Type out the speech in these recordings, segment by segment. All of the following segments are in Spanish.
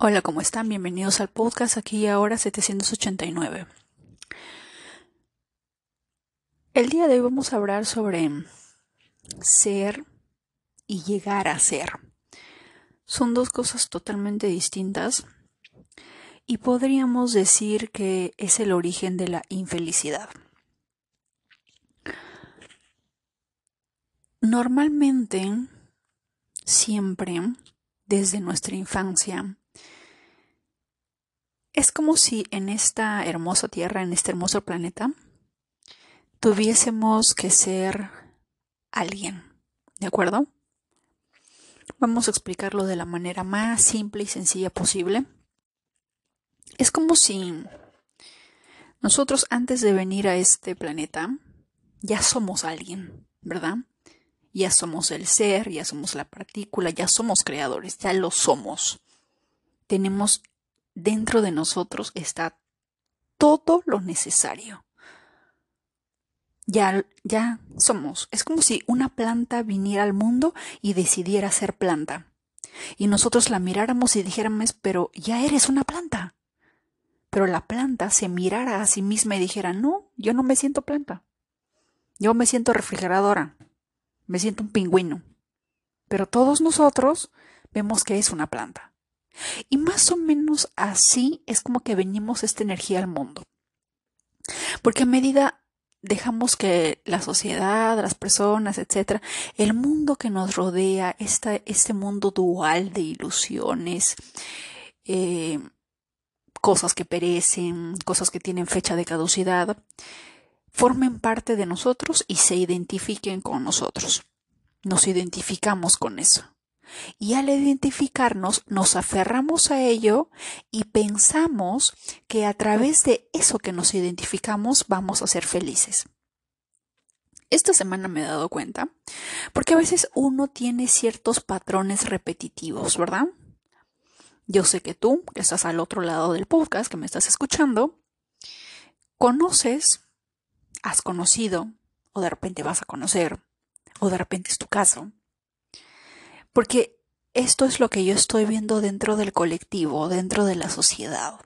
Hola, ¿cómo están? Bienvenidos al podcast aquí ahora 789. El día de hoy vamos a hablar sobre ser y llegar a ser. Son dos cosas totalmente distintas y podríamos decir que es el origen de la infelicidad. Normalmente, siempre, desde nuestra infancia, es como si en esta hermosa tierra, en este hermoso planeta, tuviésemos que ser alguien, ¿de acuerdo? Vamos a explicarlo de la manera más simple y sencilla posible. Es como si nosotros antes de venir a este planeta ya somos alguien, ¿verdad? Ya somos el ser, ya somos la partícula, ya somos creadores, ya lo somos. Tenemos dentro de nosotros está todo lo necesario. Ya, ya somos. Es como si una planta viniera al mundo y decidiera ser planta. Y nosotros la miráramos y dijéramos, pero ya eres una planta. Pero la planta se mirara a sí misma y dijera, no, yo no me siento planta. Yo me siento refrigeradora. Me siento un pingüino. Pero todos nosotros vemos que es una planta. Y más o menos así es como que venimos esta energía al mundo. Porque a medida dejamos que la sociedad, las personas, etcétera, el mundo que nos rodea, este mundo dual de ilusiones, eh, cosas que perecen, cosas que tienen fecha de caducidad, formen parte de nosotros y se identifiquen con nosotros. Nos identificamos con eso. Y al identificarnos nos aferramos a ello y pensamos que a través de eso que nos identificamos vamos a ser felices. Esta semana me he dado cuenta, porque a veces uno tiene ciertos patrones repetitivos, ¿verdad? Yo sé que tú, que estás al otro lado del podcast, que me estás escuchando, conoces, has conocido, o de repente vas a conocer, o de repente es tu caso, porque esto es lo que yo estoy viendo dentro del colectivo, dentro de la sociedad.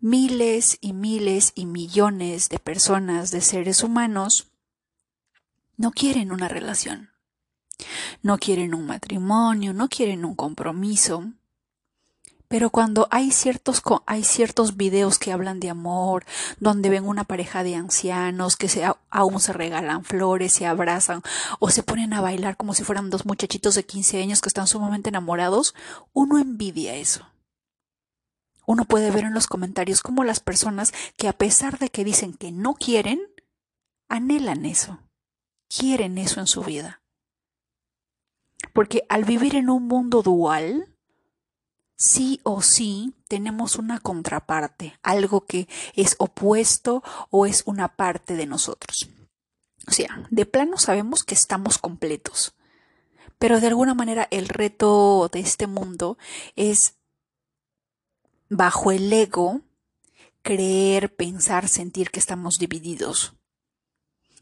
Miles y miles y millones de personas, de seres humanos, no quieren una relación, no quieren un matrimonio, no quieren un compromiso, pero cuando hay ciertos, hay ciertos videos que hablan de amor, donde ven una pareja de ancianos que se, aún se regalan flores, se abrazan o se ponen a bailar como si fueran dos muchachitos de 15 años que están sumamente enamorados, uno envidia eso. Uno puede ver en los comentarios cómo las personas que a pesar de que dicen que no quieren, anhelan eso, quieren eso en su vida. Porque al vivir en un mundo dual, sí o sí tenemos una contraparte, algo que es opuesto o es una parte de nosotros. O sea, de plano sabemos que estamos completos, pero de alguna manera el reto de este mundo es bajo el ego creer, pensar, sentir que estamos divididos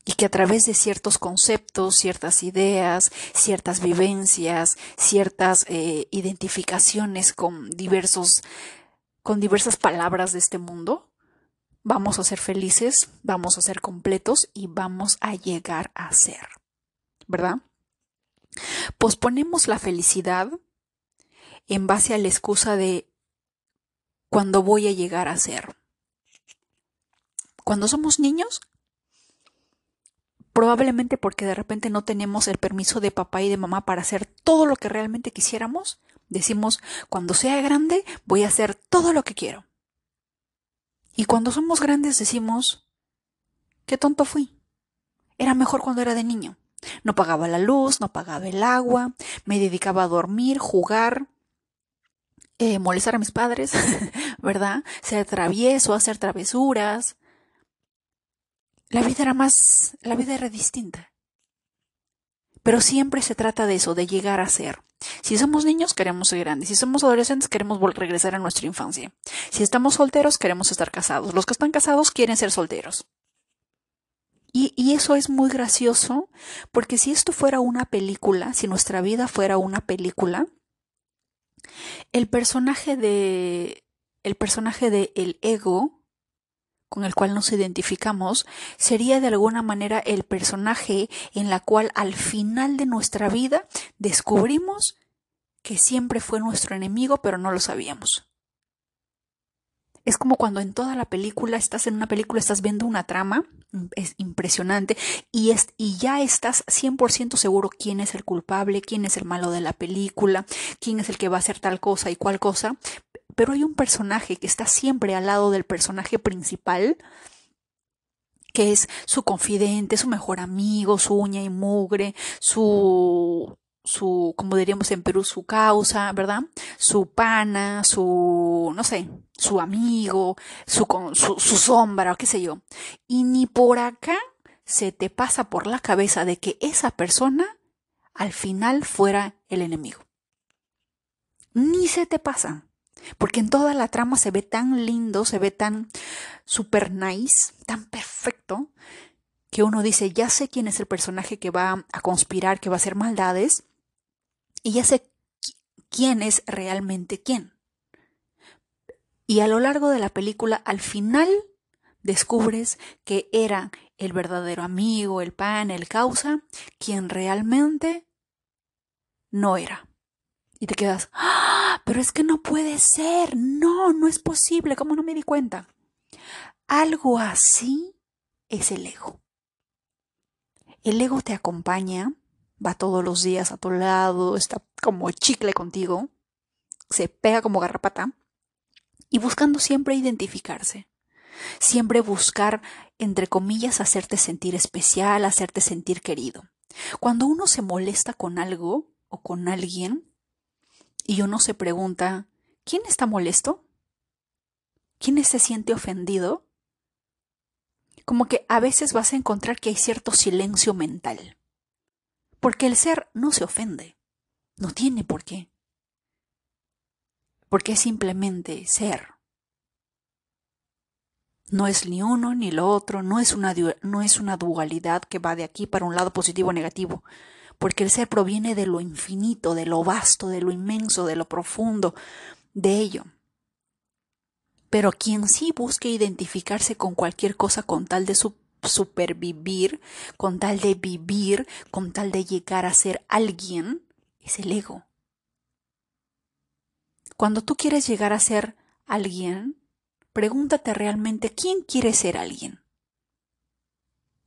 y que a través de ciertos conceptos, ciertas ideas, ciertas vivencias, ciertas eh, identificaciones con diversos, con diversas palabras de este mundo, vamos a ser felices, vamos a ser completos y vamos a llegar a ser, ¿verdad? Posponemos la felicidad en base a la excusa de cuando voy a llegar a ser. Cuando somos niños, probablemente porque de repente no tenemos el permiso de papá y de mamá para hacer todo lo que realmente quisiéramos, decimos, cuando sea grande voy a hacer todo lo que quiero. Y cuando somos grandes decimos, qué tonto fui. Era mejor cuando era de niño. No pagaba la luz, no pagaba el agua, me dedicaba a dormir, jugar, eh, molestar a mis padres, ¿verdad? Ser travieso, hacer travesuras, la vida era más, la vida era distinta. Pero siempre se trata de eso, de llegar a ser. Si somos niños, queremos ser grandes. Si somos adolescentes, queremos regresar a nuestra infancia. Si estamos solteros, queremos estar casados. Los que están casados quieren ser solteros. Y, eso es muy gracioso, porque si esto fuera una película, si nuestra vida fuera una película, el personaje de el personaje de el ego con el cual nos identificamos sería de alguna manera el personaje en la cual al final de nuestra vida descubrimos que siempre fue nuestro enemigo pero no lo sabíamos. Es como cuando en toda la película estás en una película, estás viendo una trama, es impresionante, y, es, y ya estás 100% seguro quién es el culpable, quién es el malo de la película, quién es el que va a hacer tal cosa y cual cosa, pero hay un personaje que está siempre al lado del personaje principal, que es su confidente, su mejor amigo, su uña y mugre, su su, como diríamos en Perú, su causa, ¿verdad? Su pana, su, no sé, su amigo, su, su, su sombra, o qué sé yo. Y ni por acá se te pasa por la cabeza de que esa persona al final fuera el enemigo. Ni se te pasa. Porque en toda la trama se ve tan lindo, se ve tan super nice, tan perfecto, que uno dice, ya sé quién es el personaje que va a conspirar, que va a hacer maldades, y ya sé quién es realmente quién. Y a lo largo de la película, al final, descubres que era el verdadero amigo, el pan, el causa, quien realmente no era. Y te quedas, ¡Ah! pero es que no puede ser, no, no es posible, ¿cómo no me di cuenta? Algo así es el ego. El ego te acompaña va todos los días a tu lado, está como chicle contigo, se pega como garrapata, y buscando siempre identificarse, siempre buscar, entre comillas, hacerte sentir especial, hacerte sentir querido. Cuando uno se molesta con algo o con alguien, y uno se pregunta, ¿quién está molesto? ¿Quién se siente ofendido? Como que a veces vas a encontrar que hay cierto silencio mental. Porque el ser no se ofende, no tiene por qué. Porque es simplemente ser. No es ni uno ni lo otro, no es, una, no es una dualidad que va de aquí para un lado positivo o negativo, porque el ser proviene de lo infinito, de lo vasto, de lo inmenso, de lo profundo, de ello. Pero quien sí busque identificarse con cualquier cosa con tal de su supervivir, con tal de vivir, con tal de llegar a ser alguien, es el ego. Cuando tú quieres llegar a ser alguien, pregúntate realmente quién quiere ser alguien.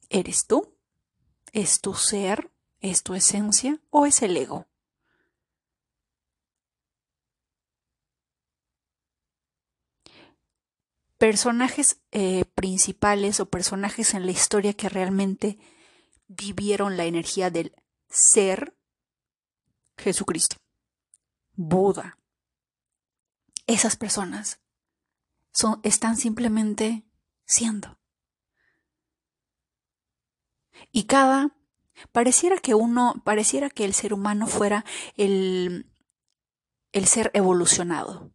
¿Eres tú? ¿Es tu ser? ¿Es tu esencia? ¿O es el ego? personajes eh, principales o personajes en la historia que realmente vivieron la energía del ser Jesucristo, Buda. Esas personas son, están simplemente siendo. Y cada, pareciera que uno, pareciera que el ser humano fuera el, el ser evolucionado.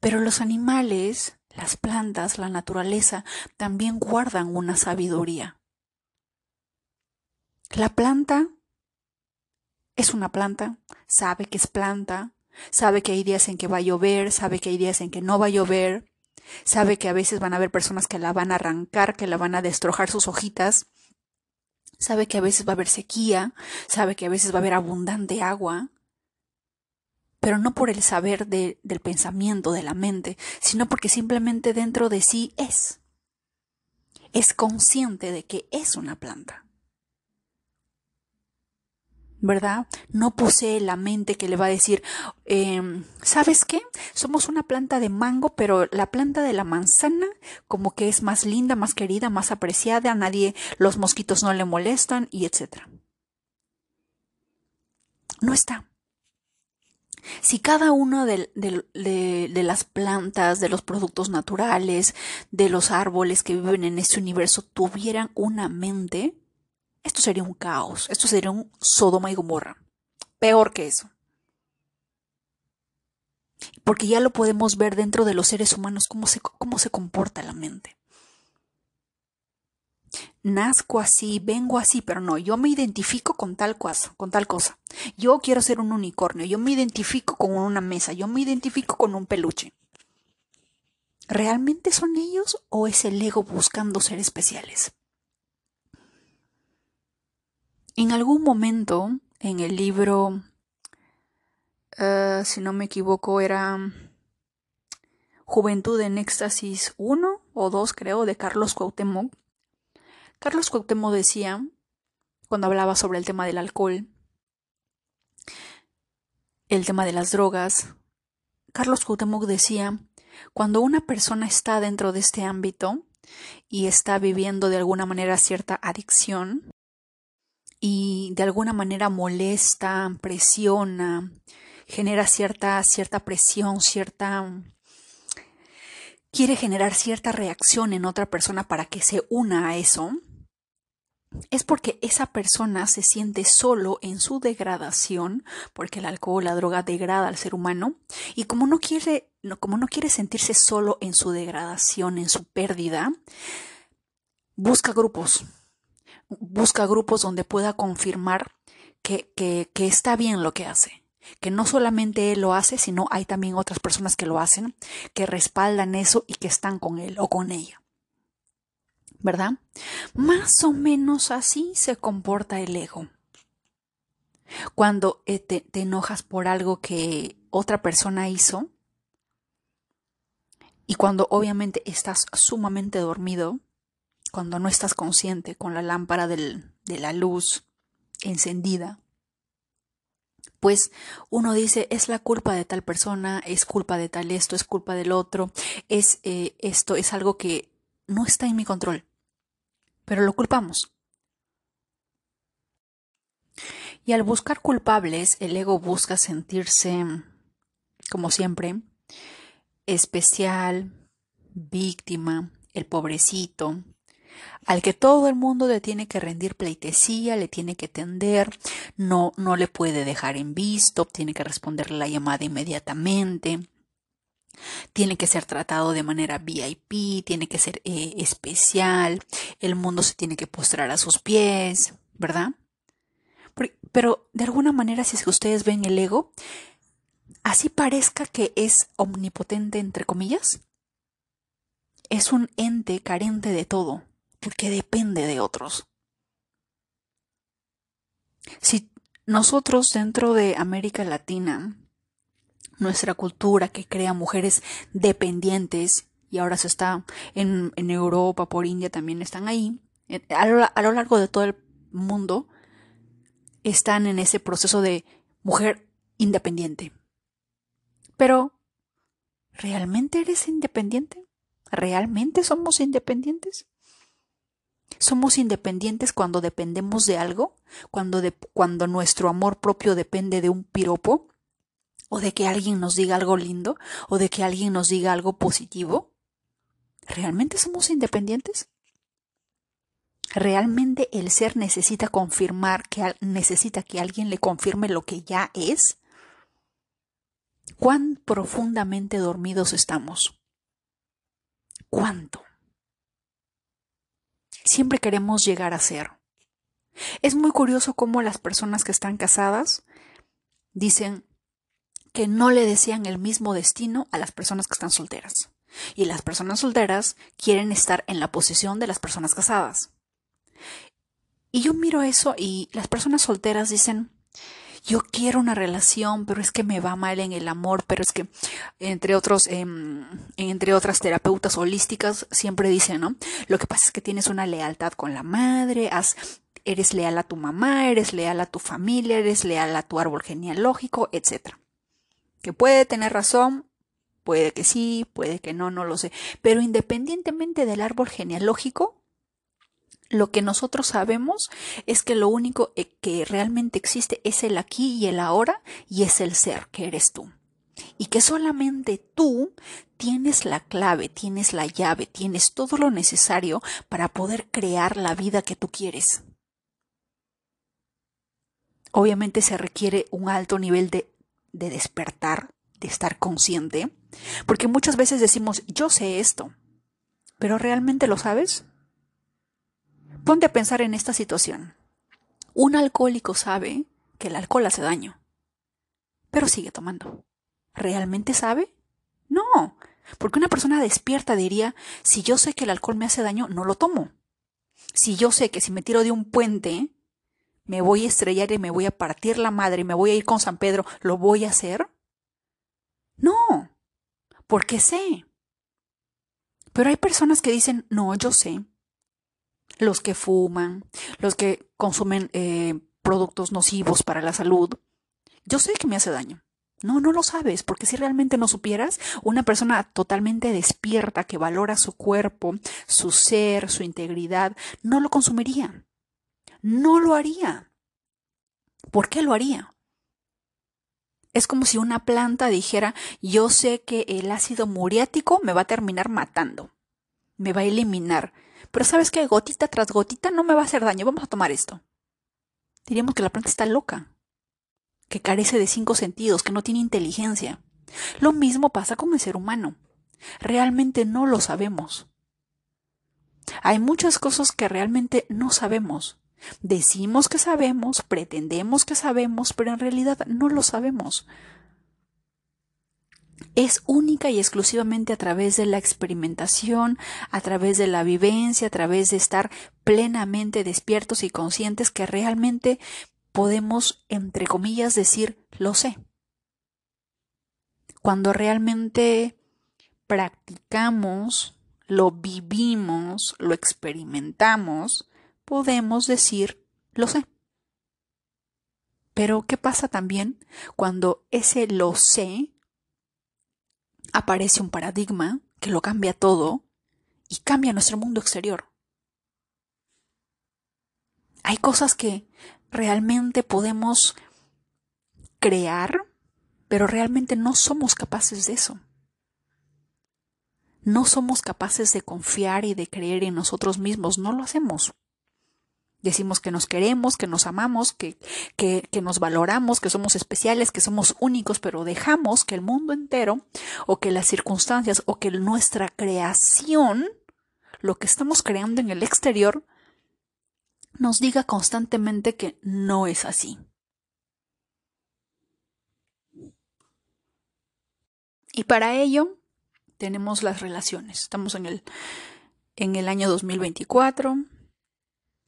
Pero los animales las plantas, la naturaleza, también guardan una sabiduría. La planta es una planta, sabe que es planta, sabe que hay días en que va a llover, sabe que hay días en que no va a llover, sabe que a veces van a haber personas que la van a arrancar, que la van a destrojar sus hojitas, sabe que a veces va a haber sequía, sabe que a veces va a haber abundante agua, pero no por el saber del pensamiento, de la mente, sino porque simplemente dentro de sí es. Es consciente de que es una planta. ¿Verdad? No posee la mente que le va a decir, em, ¿sabes qué? Somos una planta de mango, pero la planta de la manzana como que es más linda, más querida, más apreciada, a nadie los mosquitos no le molestan y etcétera. No está. Si cada una de, las plantas, de los productos naturales, de los árboles que viven en este universo tuvieran una mente, esto sería un caos, esto sería un Sodoma y Gomorra. Peor que eso. Porque ya lo podemos ver dentro de los seres humanos cómo se, cómo se comporta la mente. nazco así, vengo así, pero no, yo me identifico con tal cosa, con tal cosa. Yo quiero ser un unicornio, yo me identifico con una mesa, yo me identifico con un peluche. ¿Realmente son ellos o es el ego buscando ser especiales? En algún momento en el libro, eh, si no me equivoco, era Juventud en Éxtasis 1 o 2, creo, de Carlos Cuauhtémoc. Carlos Cuauhtémoc decía, cuando hablaba sobre el tema del alcohol, el tema de las drogas, Carlos Cuauhtémoc decía, cuando una persona está dentro de este ámbito y está viviendo de alguna manera cierta adicción y de alguna manera molesta, presiona, genera cierta, cierta presión, cierta quiere generar cierta reacción en otra persona para que se una a eso, es porque esa persona se siente solo en su degradación, porque el alcohol, la droga degrada al ser humano, y como no quiere, como no quiere sentirse solo en su degradación, en su pérdida, busca grupos, busca grupos donde pueda confirmar que, que, está bien lo que hace que no solamente él lo hace, sino hay también otras personas que lo hacen, que respaldan eso y que están con él o con ella. ¿Verdad? Más o menos así se comporta el ego. Cuando eh, te enojas por algo que otra persona hizo, y cuando obviamente estás sumamente dormido, cuando no estás consciente con la lámpara de la luz encendida, pues uno dice es la culpa de tal persona, es culpa de tal esto, es culpa del otro, es eh, esto, es algo que no está en mi control, pero lo culpamos. Y al buscar culpables, el ego busca sentirse, como siempre, especial, víctima, el pobrecito, al que todo el mundo le tiene que rendir pleitesía, le tiene que tender, no, no le puede dejar en visto, tiene que responderle la llamada inmediatamente, tiene que ser tratado de manera VIP, tiene que ser eh, especial, el mundo se tiene que postrar a sus pies, ¿verdad? Pero de alguna manera, si es que ustedes ven el ego, así parezca que es omnipotente, entre comillas, es un ente carente de todo porque depende de otros. Si nosotros dentro de América Latina, nuestra cultura que crea mujeres dependientes, y ahora se está en, Europa, por India también están ahí, a lo, a lo largo de todo el mundo, están en ese proceso de mujer independiente. Pero, ¿realmente eres independiente? ¿Realmente somos independientes? Somos independientes cuando dependemos de algo, cuando, nuestro amor propio depende de un piropo, o de que alguien nos diga algo lindo, o de que alguien nos diga algo positivo. ¿Realmente somos independientes? ¿Realmente el ser necesita confirmar que necesita que alguien le confirme lo que ya es? ¿Cuán profundamente dormidos estamos? ¿Cuánto? Siempre queremos llegar a ser. Es muy curioso cómo las personas que están casadas dicen que no le desean el mismo destino a las personas que están solteras. Y las personas solteras quieren estar en la posición de las personas casadas. Y yo miro eso y las personas solteras dicen, yo quiero una relación, pero es que me va mal en el amor, pero es que entre otros, em, entre otras terapeutas holísticas siempre dicen, ¿no? Lo que pasa es que tienes una lealtad con la madre, eres leal a tu mamá, eres leal a tu familia, eres leal a tu árbol genealógico, etc. Que puede tener razón, puede que sí, puede que no, no lo sé. Pero independientemente del árbol genealógico, lo que nosotros sabemos es que lo único eh, que realmente existe es el aquí y el ahora y es el ser que eres tú. Y que solamente tú tienes la clave, tienes la llave, tienes todo lo necesario para poder crear la vida que tú quieres. Obviamente se requiere un alto nivel de, de despertar, de estar consciente, porque muchas veces decimos, yo sé esto, pero ¿realmente lo sabes? Ponte a pensar en esta situación. Un alcohólico sabe que el alcohol hace daño, pero sigue tomando. ¿Realmente sabe? No, porque una persona despierta diría, si yo sé que el alcohol me hace daño, no lo tomo. Si yo sé que si me tiro de un puente, me voy a estrellar y me voy a partir la madre y me voy a ir con San Pedro, ¿lo voy a hacer? No, porque sé. Pero hay personas que dicen, no, yo sé. Los que fuman, los que consumen eh, productos nocivos para la salud, yo sé que me hace daño. No, no lo sabes, porque si realmente no supieras, una persona totalmente despierta que valora su cuerpo, su ser, su integridad, no lo consumiría. No lo haría. ¿Por qué lo haría? Es como si una planta dijera, yo sé que el ácido muriático me va a terminar matando, me va a eliminar, pero sabes que gotita tras gotita no me va a hacer daño, vamos a tomar esto. Diríamos que la planta está loca que carece de cinco sentidos, que no tiene inteligencia. Lo mismo pasa con el ser humano. Realmente no lo sabemos. Hay muchas cosas que realmente no sabemos. Decimos que sabemos, pretendemos que sabemos, pero en realidad no lo sabemos. Es única y exclusivamente a través de la experimentación, a través de la vivencia, a través de estar plenamente despiertos y conscientes que realmente podemos, entre comillas, decir lo sé. Cuando realmente practicamos, lo vivimos, lo experimentamos, podemos decir lo sé. Pero ¿qué pasa también cuando ese lo sé aparece un paradigma que lo cambia todo y cambia nuestro mundo exterior? Hay cosas que realmente podemos crear, pero realmente no somos capaces de eso. No somos capaces de confiar y de creer en nosotros mismos, no lo hacemos. Decimos que nos queremos, que nos amamos, que, que, que, nos valoramos, que somos especiales, que somos únicos, pero dejamos que el mundo entero o que las circunstancias o que nuestra creación, lo que estamos creando en el exterior, nos diga constantemente que no es así. Y para ello tenemos las relaciones. Estamos en el, en el año 2024.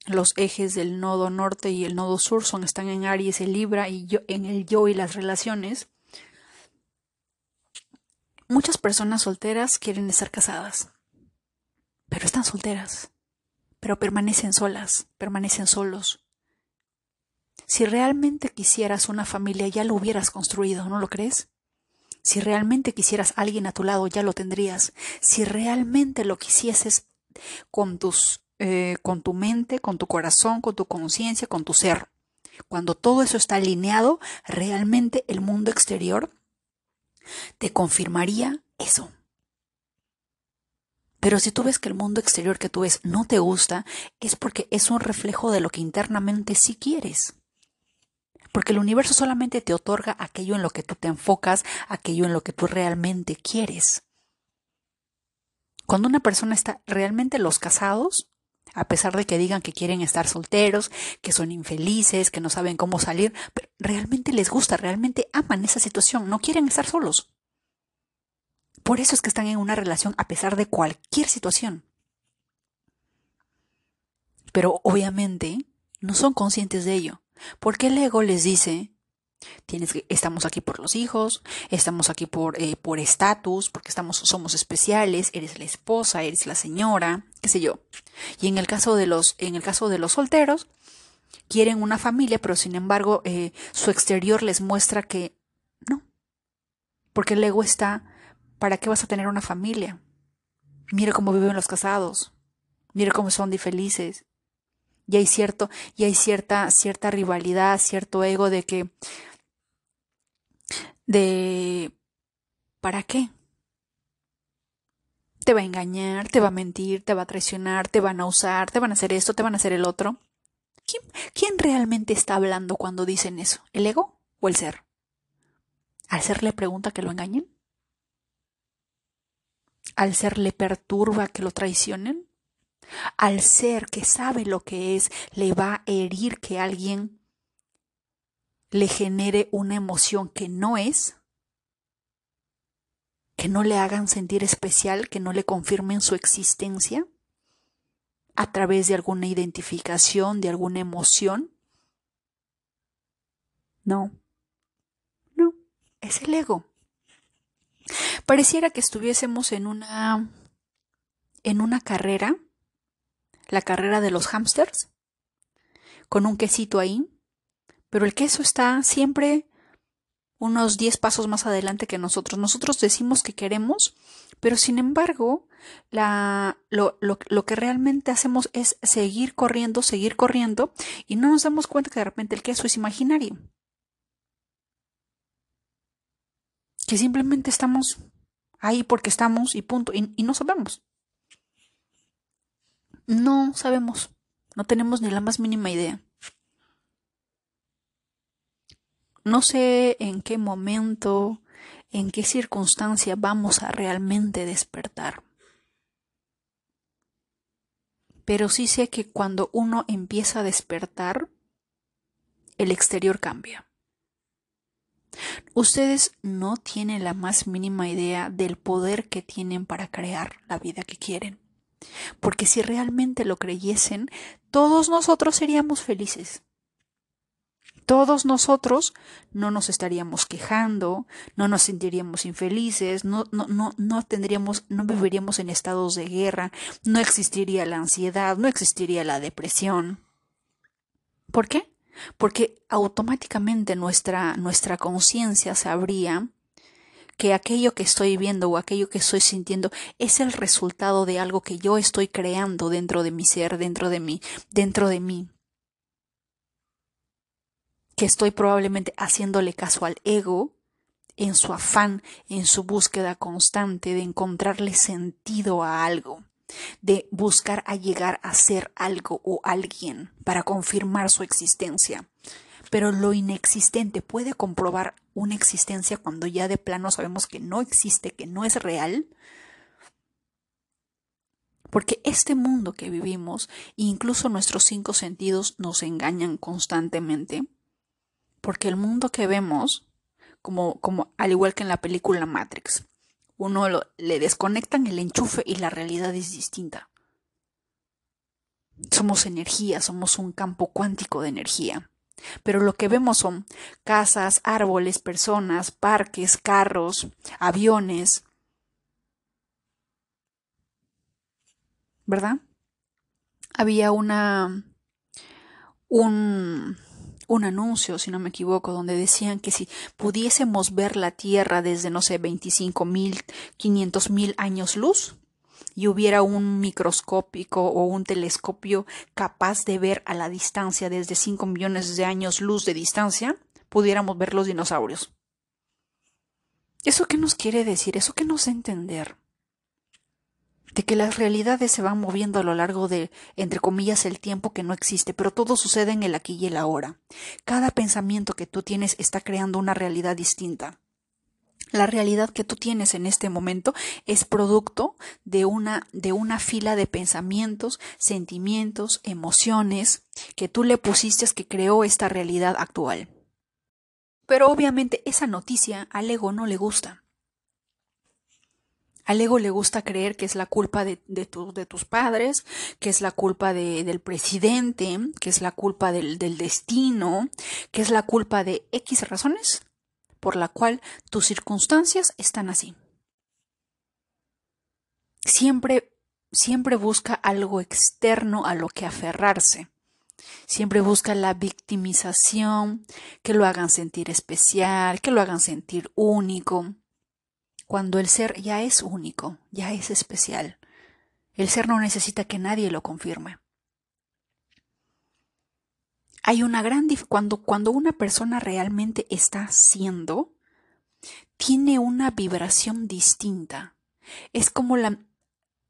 Los ejes del nodo norte y el nodo sur son, están en Aries y Libra y yo, en el yo y las relaciones. Muchas personas solteras quieren estar casadas, pero están solteras pero permanecen solas, permanecen solos. Si realmente quisieras una familia, ya lo hubieras construido, ¿no lo crees? Si realmente quisieras alguien a tu lado, ya lo tendrías. Si realmente lo quisieses con tus, eh, con tu mente, con tu corazón, con tu conciencia, con tu ser. Cuando todo eso está alineado, realmente el mundo exterior te confirmaría eso. Pero si tú ves que el mundo exterior que tú ves no te gusta, es porque es un reflejo de lo que internamente sí quieres. Porque el universo solamente te otorga aquello en lo que tú te enfocas, aquello en lo que tú realmente quieres. Cuando una persona está realmente los casados, a pesar de que digan que quieren estar solteros, que son infelices, que no saben cómo salir, realmente les gusta, realmente aman esa situación, no quieren estar solos. Por eso es que están en una relación a pesar de cualquier situación. Pero obviamente no son conscientes de ello, porque el ego les dice, tienes que, estamos aquí por los hijos, estamos aquí por eh, por estatus, porque estamos somos especiales, eres la esposa, eres la señora, qué sé yo. Y en el caso de los en el caso de los solteros quieren una familia, pero sin embargo eh, su exterior les muestra que no, porque el ego está ¿Para qué vas a tener una familia? Mira cómo viven los casados. Mira cómo son de felices. Y hay cierto, y hay cierta, cierta rivalidad, cierto ego de que, de, ¿para qué? Te va a engañar, te va a mentir, te va a traicionar, te van a usar, te van a hacer esto, te van a hacer el otro. ¿Quién, quién realmente está hablando cuando dicen eso? ¿El ego o el ser? ¿Al ser le pregunta que lo engañen? al ser le perturba que lo traicionen? Al ser que sabe lo que es, le va a herir que alguien le genere una emoción que no es, que no le hagan sentir especial, que no le confirmen su existencia a través de alguna identificación, de alguna emoción. No, no, es el ego. Pareciera que estuviésemos en una en una carrera, la carrera de los hámsters, con un quesito ahí, pero el queso está siempre unos 10 pasos más adelante que nosotros. Nosotros decimos que queremos, pero sin embargo, la, lo, lo, lo, que realmente hacemos es seguir corriendo, seguir corriendo, y no nos damos cuenta que de repente el queso es imaginario. Que simplemente estamos ahí porque estamos y punto, y, y no sabemos. No sabemos, no tenemos ni la más mínima idea. No sé en qué momento, en qué circunstancia vamos a realmente despertar. Pero sí sé que cuando uno empieza a despertar, el exterior cambia. Ustedes no tienen la más mínima idea del poder que tienen para crear la vida que quieren. Porque si realmente lo creyesen, todos nosotros seríamos felices todos nosotros no nos estaríamos quejando, no nos sentiríamos infelices, no, no, no, no tendríamos, no viviríamos en estados de guerra, no existiría la ansiedad, no existiría la depresión. ¿Por qué? Porque automáticamente nuestra, nuestra conciencia sabría que aquello que estoy viendo o aquello que estoy sintiendo es el resultado de algo que yo estoy creando dentro de mi ser, dentro de mí, dentro de mí que estoy probablemente haciéndole caso al ego en su afán, en su búsqueda constante de encontrarle sentido a algo, de buscar a llegar a ser algo o alguien para confirmar su existencia. Pero lo inexistente puede comprobar una existencia cuando ya de plano sabemos que no existe, que no es real. Porque este mundo que vivimos, incluso nuestros cinco sentidos, nos engañan constantemente porque el mundo que vemos, como, como al igual que en la película Matrix, uno le desconectan el enchufe y la realidad es distinta. Somos energía, somos un campo cuántico de energía. Pero lo que vemos son casas, árboles, personas, parques, carros, aviones. ¿Verdad? Había una un un anuncio, si no me equivoco, donde decían que si pudiésemos ver la Tierra desde, no sé, 25 mil, 500 mil años luz, y hubiera un microscópico o un telescopio capaz de ver a la distancia desde 5 millones de años luz de distancia, pudiéramos ver los dinosaurios. ¿Eso qué nos quiere decir? ¿Eso qué nos entender? De que las realidades se van moviendo a lo largo de, entre comillas, el tiempo que no existe, pero todo sucede en el aquí y el ahora. Cada pensamiento que tú tienes está creando una realidad distinta. La realidad que tú tienes en este momento es producto de una, de una fila de pensamientos, sentimientos, emociones que tú le pusiste que creó esta realidad actual. Pero obviamente esa noticia al ego no le gusta. Al ego le gusta creer que es la culpa de, tus padres, que es la culpa de, del presidente, que es la culpa del, del destino, que es la culpa de X razones por la cual tus circunstancias están así. Siempre, siempre busca algo externo a lo que aferrarse. Siempre busca la victimización, que lo hagan sentir especial, que lo hagan sentir único cuando el ser ya es único, ya es especial. El ser no necesita que nadie lo confirme. Hay una gran cuando cuando una persona realmente está siendo tiene una vibración distinta. Es como la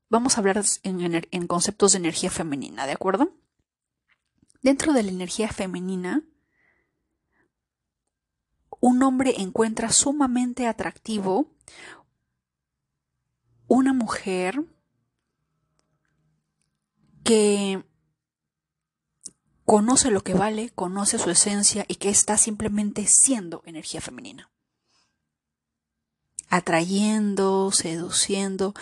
vamos a hablar en, en conceptos de energía femenina, ¿de acuerdo? Dentro de la energía femenina, un hombre encuentra sumamente atractivo una mujer que conoce lo que vale, conoce su esencia y que está simplemente siendo energía femenina. Atrayendo, seduciendo,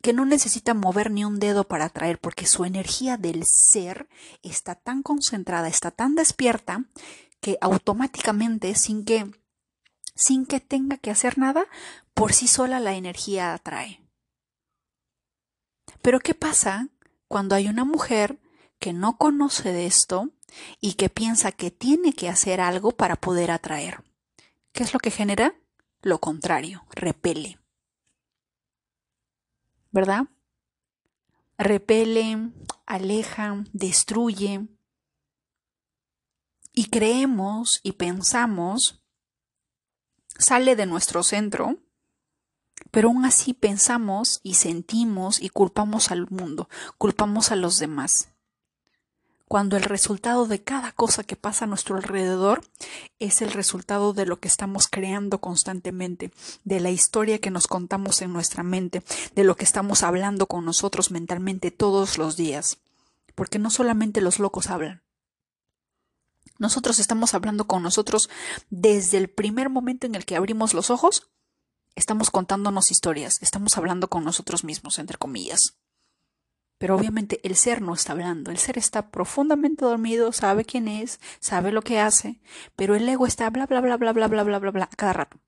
que no necesita mover ni un dedo para atraer porque su energía del ser está tan concentrada, está tan despierta que automáticamente, sin que, sin que tenga que hacer nada, por sí sola la energía atrae. Pero ¿qué pasa cuando hay una mujer que no conoce de esto y que piensa que tiene que hacer algo para poder atraer. ¿Qué es lo que genera? Lo contrario, repele. ¿Verdad? Repele, aleja, destruye. Y creemos y pensamos, sale de nuestro centro, pero aún así pensamos y sentimos y culpamos al mundo, culpamos a los demás cuando el resultado de cada cosa que pasa a nuestro alrededor es el resultado de lo que estamos creando constantemente, de la historia que nos contamos en nuestra mente, de lo que estamos hablando con nosotros mentalmente todos los días. Porque no solamente los locos hablan. Nosotros estamos hablando con nosotros desde el primer momento en el que abrimos los ojos, estamos contándonos historias, estamos hablando con nosotros mismos, entre comillas. Pero obviamente el ser no está hablando, el ser está profundamente dormido, sabe quién es, sabe lo que hace, pero el ego está bla bla bla bla bla bla bla bla bla cada rato.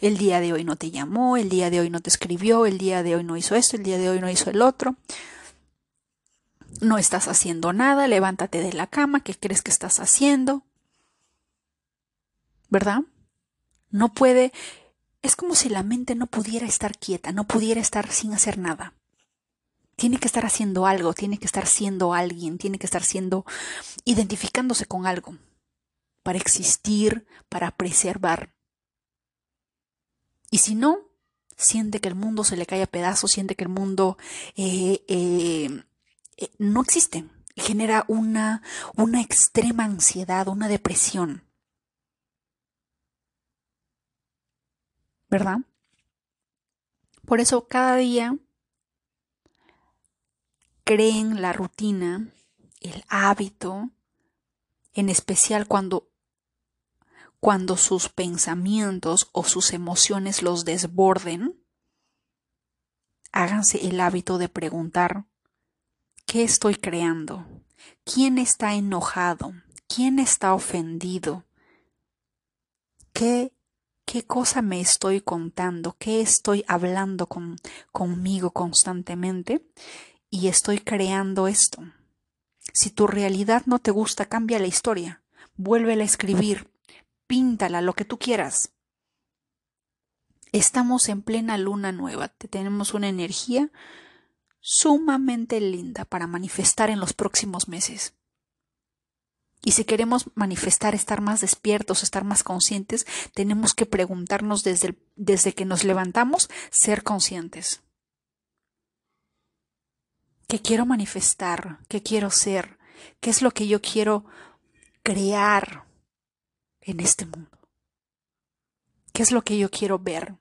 El día de hoy no te llamó, el día de hoy no te escribió, el día de hoy no hizo esto, el día de hoy no hizo el otro. No estás haciendo nada, levántate de la cama, ¿qué crees que estás haciendo? ¿Verdad? No puede, es como si la mente no pudiera estar quieta, no pudiera estar sin hacer nada tiene que estar haciendo algo, tiene que estar siendo alguien, tiene que estar siendo identificándose con algo para existir, para preservar. Y si no, siente que el mundo se le cae a pedazos, siente que el mundo eh, eh, eh, no existe, genera una, una extrema ansiedad, una depresión. ¿Verdad? Por eso cada día creen la rutina, el hábito, en especial cuando cuando sus pensamientos o sus emociones los desborden, háganse el hábito de preguntar ¿qué estoy creando? ¿Quién está enojado? ¿Quién está ofendido? ¿Qué, qué cosa me estoy contando? ¿Qué estoy hablando con, conmigo constantemente? y estoy creando esto. Si tu realidad no te gusta, cambia la historia, vuélvela a escribir, píntala, lo que tú quieras. Estamos en plena luna nueva, tenemos una energía sumamente linda para manifestar en los próximos meses. Y si queremos manifestar, estar más despiertos, estar más conscientes, tenemos que preguntarnos desde, desde que nos levantamos, ser conscientes qué quiero manifestar, qué quiero ser, qué es lo que yo quiero crear en este mundo. ¿Qué es lo que yo quiero ver?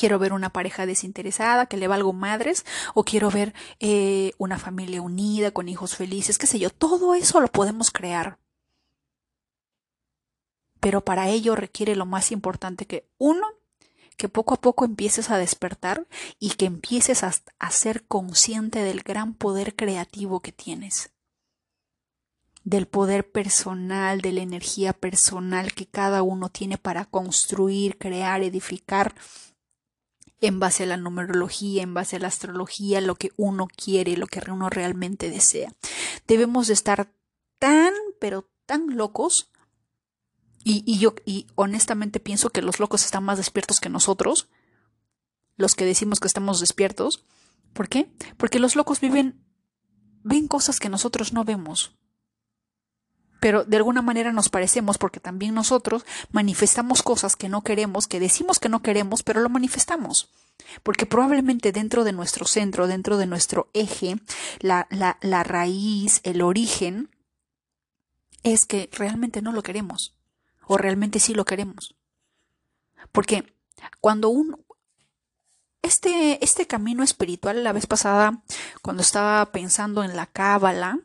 Quiero ver una pareja desinteresada que le valgo madres o quiero ver eh, una familia unida con hijos felices, qué sé yo. Todo eso lo podemos crear. Pero para ello requiere lo más importante que uno, que poco a poco empieces a despertar y que empieces a, ser consciente del gran poder creativo que tienes, del poder personal, de la energía personal que cada uno tiene para construir, crear, edificar en base a la numerología, en base a la astrología, lo que uno quiere, lo que uno realmente desea. Debemos de estar tan, pero tan locos y, yo, y honestamente pienso que los locos están más despiertos que nosotros, los que decimos que estamos despiertos. ¿Por qué? Porque los locos viven, ven cosas que nosotros no vemos. Pero de alguna manera nos parecemos porque también nosotros manifestamos cosas que no queremos, que decimos que no queremos, pero lo manifestamos. Porque probablemente dentro de nuestro centro, dentro de nuestro eje, la, la, la raíz, el origen, es que realmente no lo queremos o realmente sí lo queremos. Porque cuando un este, este camino espiritual, la vez pasada, cuando estaba pensando en la cábala,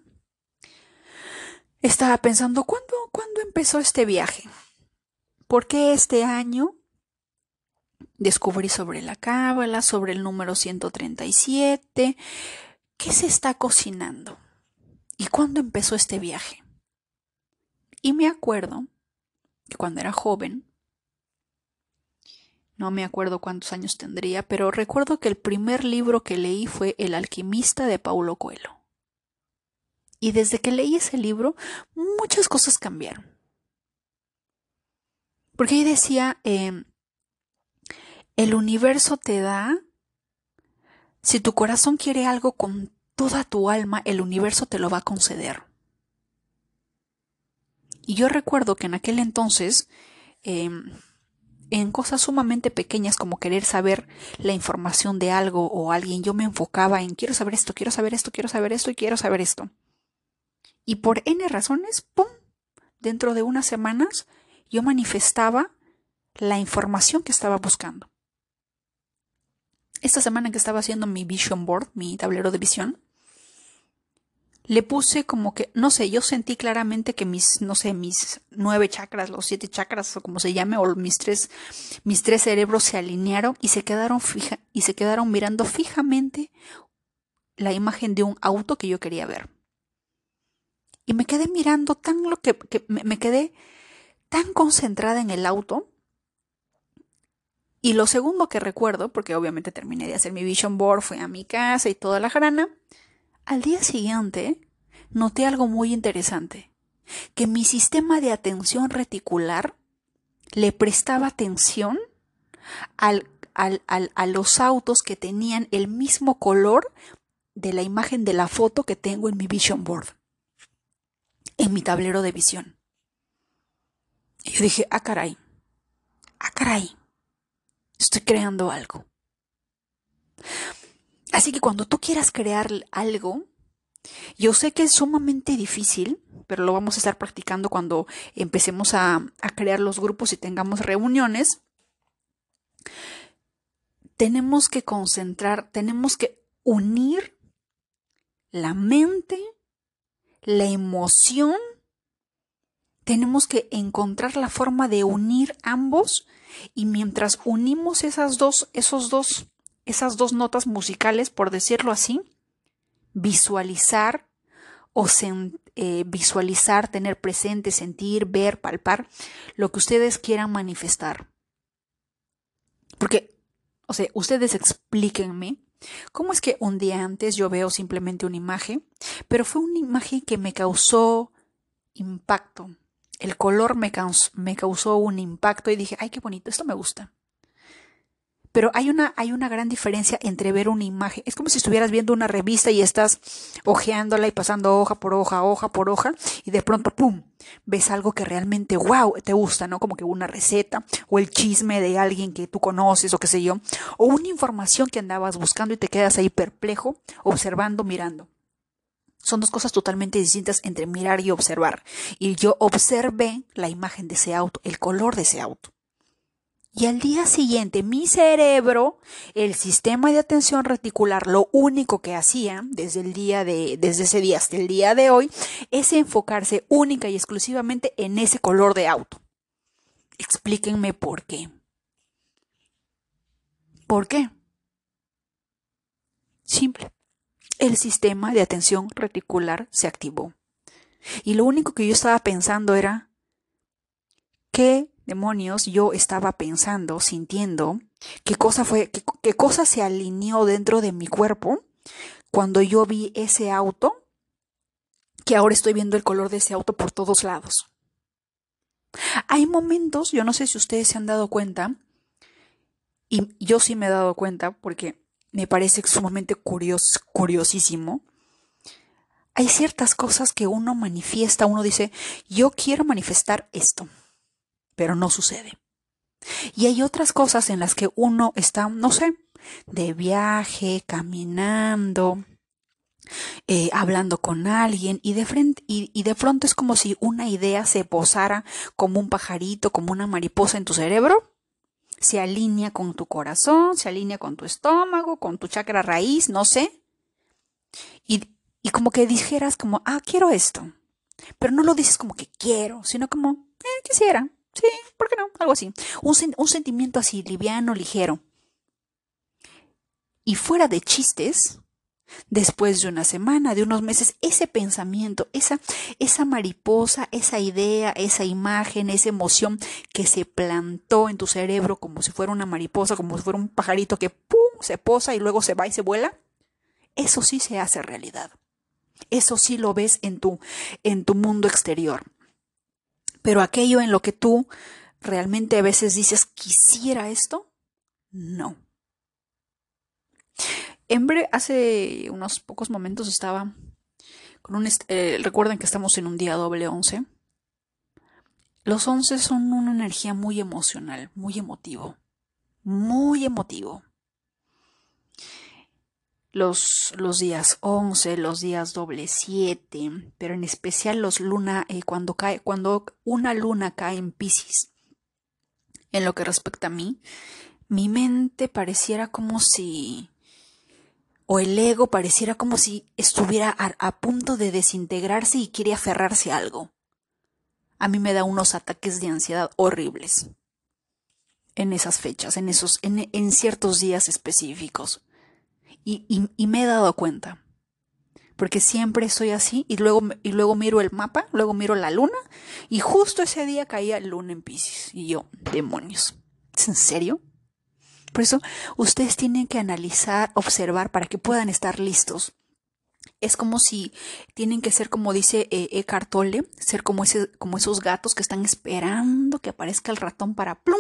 estaba pensando, ¿cuándo, ¿cuándo empezó este viaje? ¿Por qué este año descubrí sobre la cábala, sobre el número 137? ¿Qué se está cocinando? ¿Y cuándo empezó este viaje? Y me acuerdo que cuando era joven, no me acuerdo cuántos años tendría, pero recuerdo que el primer libro que leí fue El alquimista de Paulo Coelho. Y desde que leí ese libro, muchas cosas cambiaron. Porque ahí decía, em, el universo te da, si tu corazón quiere algo con toda tu alma, el universo te lo va a conceder. Y yo recuerdo que en aquel entonces, em, en cosas sumamente pequeñas como querer saber la información de algo o alguien, yo me enfocaba en quiero saber esto, quiero saber esto, quiero saber esto y quiero saber esto. Y por N razones, ¡pum! Dentro de unas semanas yo manifestaba la información que estaba buscando. Esta semana que estaba haciendo mi vision board, mi tablero de visión, le puse como que, no sé, yo sentí claramente que mis, no sé, mis nueve chakras, los siete chakras, o como se llame, o mis tres, mis tres cerebros se alinearon y se quedaron fija, y se quedaron mirando fijamente la imagen de un auto que yo quería ver. Y me quedé mirando tan lo que, me, quedé tan concentrada en el auto. Y lo segundo que recuerdo, porque obviamente terminé de hacer mi vision board, fui a mi casa y toda la grana, al día siguiente, noté algo muy interesante, que mi sistema de atención reticular le prestaba atención al, a los autos que tenían el mismo color de la imagen de la foto que tengo en mi vision board, en mi tablero de visión. Y yo dije, ah, caray, ah, caray, estoy creando algo. Así que cuando tú quieras crear algo, yo sé que es sumamente difícil, pero lo vamos a estar practicando cuando empecemos a, crear los grupos y tengamos reuniones. Tenemos que concentrar, tenemos que unir la mente, la emoción, tenemos que encontrar la forma de unir ambos y mientras unimos esas dos, esos dos esas dos notas musicales, por decirlo así, visualizar o eh, visualizar, tener presente, sentir, ver, palpar, lo que ustedes quieran manifestar. Porque, o sea, ustedes explíquenme cómo es que un día antes yo veo simplemente una imagen, pero fue una imagen que me causó impacto. El color me, me causó un impacto y dije, ay, qué bonito, esto me gusta. Pero hay una, hay una gran diferencia entre ver una imagen. Es como si estuvieras viendo una revista y estás hojeándola y pasando hoja por hoja, hoja por hoja, y de pronto, ¡pum! ves algo que realmente, wow, te gusta, ¿no? Como que una receta, o el chisme de alguien que tú conoces, o qué sé yo, o una información que andabas buscando y te quedas ahí perplejo, observando, mirando. Son dos cosas totalmente distintas entre mirar y observar. Y yo observé la imagen de ese auto, el color de ese auto. Y al día siguiente mi cerebro, el sistema de atención reticular, lo único que hacía desde el día de, desde ese día hasta el día de hoy, es enfocarse única y exclusivamente en ese color de auto. Explíquenme por qué. ¿Por qué? Simple. El sistema de atención reticular se activó. Y lo único que yo estaba pensando era, ¿qué demonios yo estaba pensando, sintiendo, qué cosa fue, qué, cosa se alineó dentro de mi cuerpo cuando yo vi ese auto, que ahora estoy viendo el color de ese auto por todos lados. Hay momentos, yo no sé si ustedes se han dado cuenta, y yo sí me he dado cuenta porque me parece sumamente curiosísimo. Hay ciertas cosas que uno manifiesta, uno dice, yo quiero manifestar esto pero no sucede. Y hay otras cosas en las que uno está, no sé, de viaje, caminando, eh, hablando con alguien y de frente y, de pronto es como si una idea se posara como un pajarito, como una mariposa en tu cerebro se alinea con tu corazón, se alinea con tu estómago, con tu chakra raíz, no sé. Y, y como que dijeras como, ah, quiero esto. Pero no lo dices como que quiero, sino como, eh, quisiera. Sí, ¿por qué no? Algo así. Un, un sentimiento así, liviano, ligero. Y fuera de chistes, Después de una semana, de unos meses, ese pensamiento, esa, esa mariposa, esa idea, esa imagen, esa emoción que se plantó en tu cerebro como si fuera una mariposa, como si fuera un pajarito que ¡pum! se posa y luego se va y se vuela, eso sí se hace realidad. Eso sí lo ves en tu, en tu mundo exterior. Pero aquello en lo que tú realmente a veces dices, quisiera esto, no. Hembre hace unos pocos momentos estaba con un... Eh, recuerden que estamos en un día doble 11. Los 11 son una energía muy emocional, muy emotivo, muy emotivo. Los, los días 11, los días doble 7, pero en especial los luna, eh, cuando, cae, cuando una luna cae en Pisces. En lo que respecta a mí, mi mente pareciera como si o el ego pareciera como si estuviera a, punto de desintegrarse y quiere aferrarse a algo. A mí me da unos ataques de ansiedad horribles en esas fechas, en esos, en, ciertos días específicos. Y, y, me he dado cuenta. Porque siempre soy así y luego, y luego miro el mapa, luego miro la luna y justo ese día caía luna en Pisces. Y yo, demonios. ¿Es en serio? Por eso ustedes tienen que analizar, observar para que puedan estar listos. Es como si tienen que ser, como dice eh, Eckhart Tolle, ser como, ese, como esos gatos que están esperando que aparezca el ratón para plum,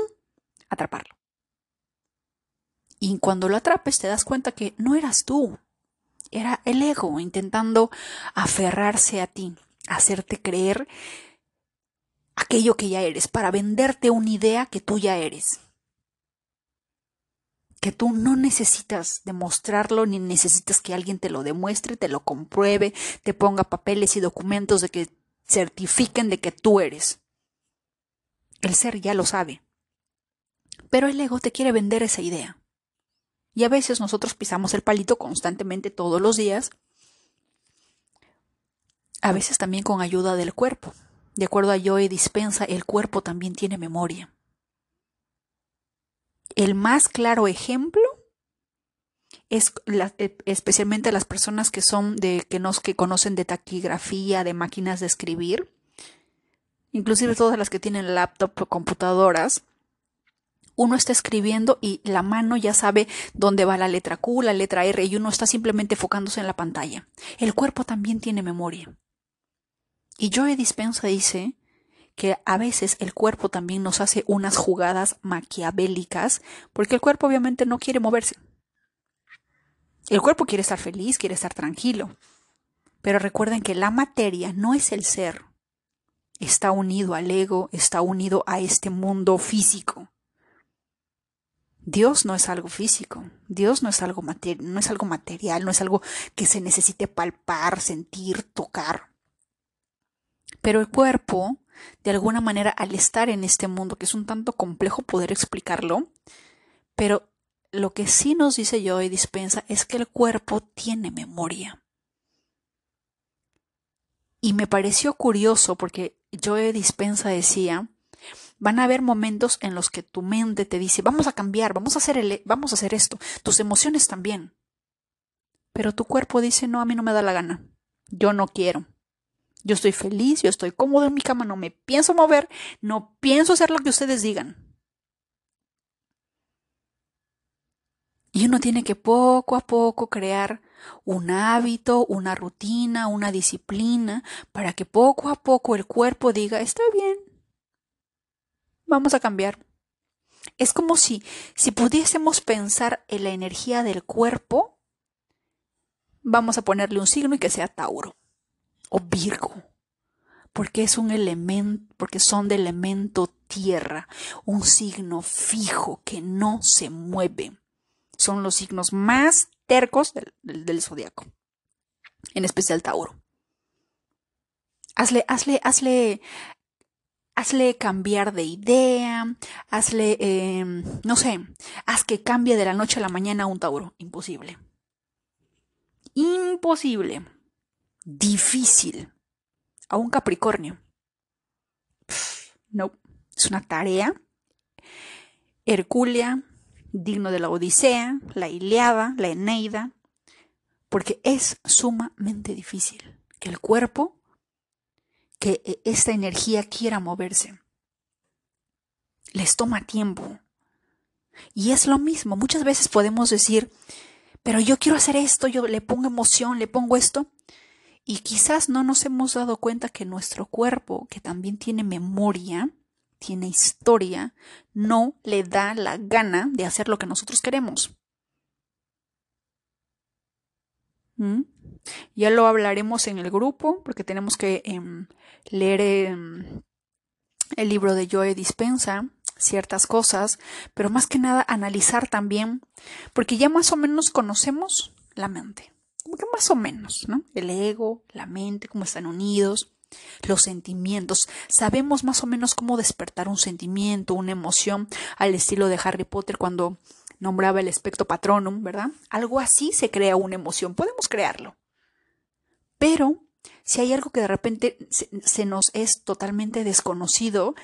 atraparlo. Y cuando lo atrapes te das cuenta que no eras tú, era el ego intentando aferrarse a ti, hacerte creer aquello que ya eres, para venderte una idea que tú ya eres que tú no necesitas demostrarlo ni necesitas que alguien te lo demuestre, te lo compruebe, te ponga papeles y documentos de que certifiquen de que tú eres. El ser ya lo sabe. Pero el ego te quiere vender esa idea. Y a veces nosotros pisamos el palito constantemente todos los días, a veces también con ayuda del cuerpo. De acuerdo a Joe Dispensa, el cuerpo también tiene memoria. El más claro ejemplo es e, especialmente las personas que son de que nos que conocen de taquigrafía, de máquinas de escribir, inclusive todas las que tienen laptop o computadoras. Uno está escribiendo y la mano ya sabe dónde va la letra Q, la letra R y uno está simplemente enfocándose en la pantalla. El cuerpo también tiene memoria. Y Joe Dispensa dice que a veces el cuerpo también nos hace unas jugadas maquiavélicas, porque el cuerpo obviamente no quiere moverse. El cuerpo quiere estar feliz, quiere estar tranquilo. Pero recuerden que la materia no es el ser. Está unido al ego, está unido a este mundo físico. Dios no es algo físico, Dios no es algo, no es algo material, no es algo que se necesite palpar, sentir, tocar. Pero el cuerpo de alguna manera al estar en este mundo, que es un tanto complejo poder explicarlo, pero lo que sí nos dice y Dispensa es que el cuerpo tiene memoria. Y me pareció curioso porque Joe Dispensa decía, van a haber momentos en los que tu mente te dice, vamos a cambiar, vamos a hacer, vamos a hacer esto, tus emociones también. Pero tu cuerpo dice, no, a mí no me da la gana, yo no quiero. Yo estoy feliz, yo estoy cómodo en mi cama, no me pienso mover, no pienso hacer lo que ustedes digan. Y uno tiene que poco a poco crear un hábito, una rutina, una disciplina, para que poco a poco el cuerpo diga, está bien, vamos a cambiar. Es como si, si pudiésemos pensar en la energía del cuerpo, vamos a ponerle un signo y que sea Tauro o Virgo, porque es un elemento, porque son de elemento tierra, un signo fijo que no se mueve. Son los signos más tercos del, del, zodiaco, en especial Tauro. Hazle, hazle, hazle, hazle cambiar de idea, hazle, em, no sé, haz que cambie de la noche a la mañana a un Tauro. Imposible. Imposible. Difícil. A un Capricornio. no, es una tarea. Hercúlea, digno de la Odisea, la Iliada, la Eneida, porque es sumamente difícil que el cuerpo que e, esta energía quiera moverse. Les toma tiempo. Y es lo mismo, muchas veces podemos decir, pero yo quiero hacer esto, yo le pongo emoción, le pongo esto, y quizás no nos hemos dado cuenta que nuestro cuerpo, que también tiene memoria, tiene historia, no le da la gana de hacer lo que nosotros queremos. ¿Mm? Ya lo hablaremos en el grupo, porque tenemos que em, leer em, el libro de Joe Dispensa, ciertas cosas, pero más que nada analizar también, porque ya más o menos conocemos la mente, como que más o menos, ¿no? El ego, la mente, cómo están unidos, los sentimientos. Sabemos más o menos cómo despertar un sentimiento, una emoción, al estilo de Harry Potter cuando nombraba el espectro patronum, ¿verdad? Algo así se crea una emoción, podemos crearlo. Pero si hay algo que de repente se, nos es totalmente desconocido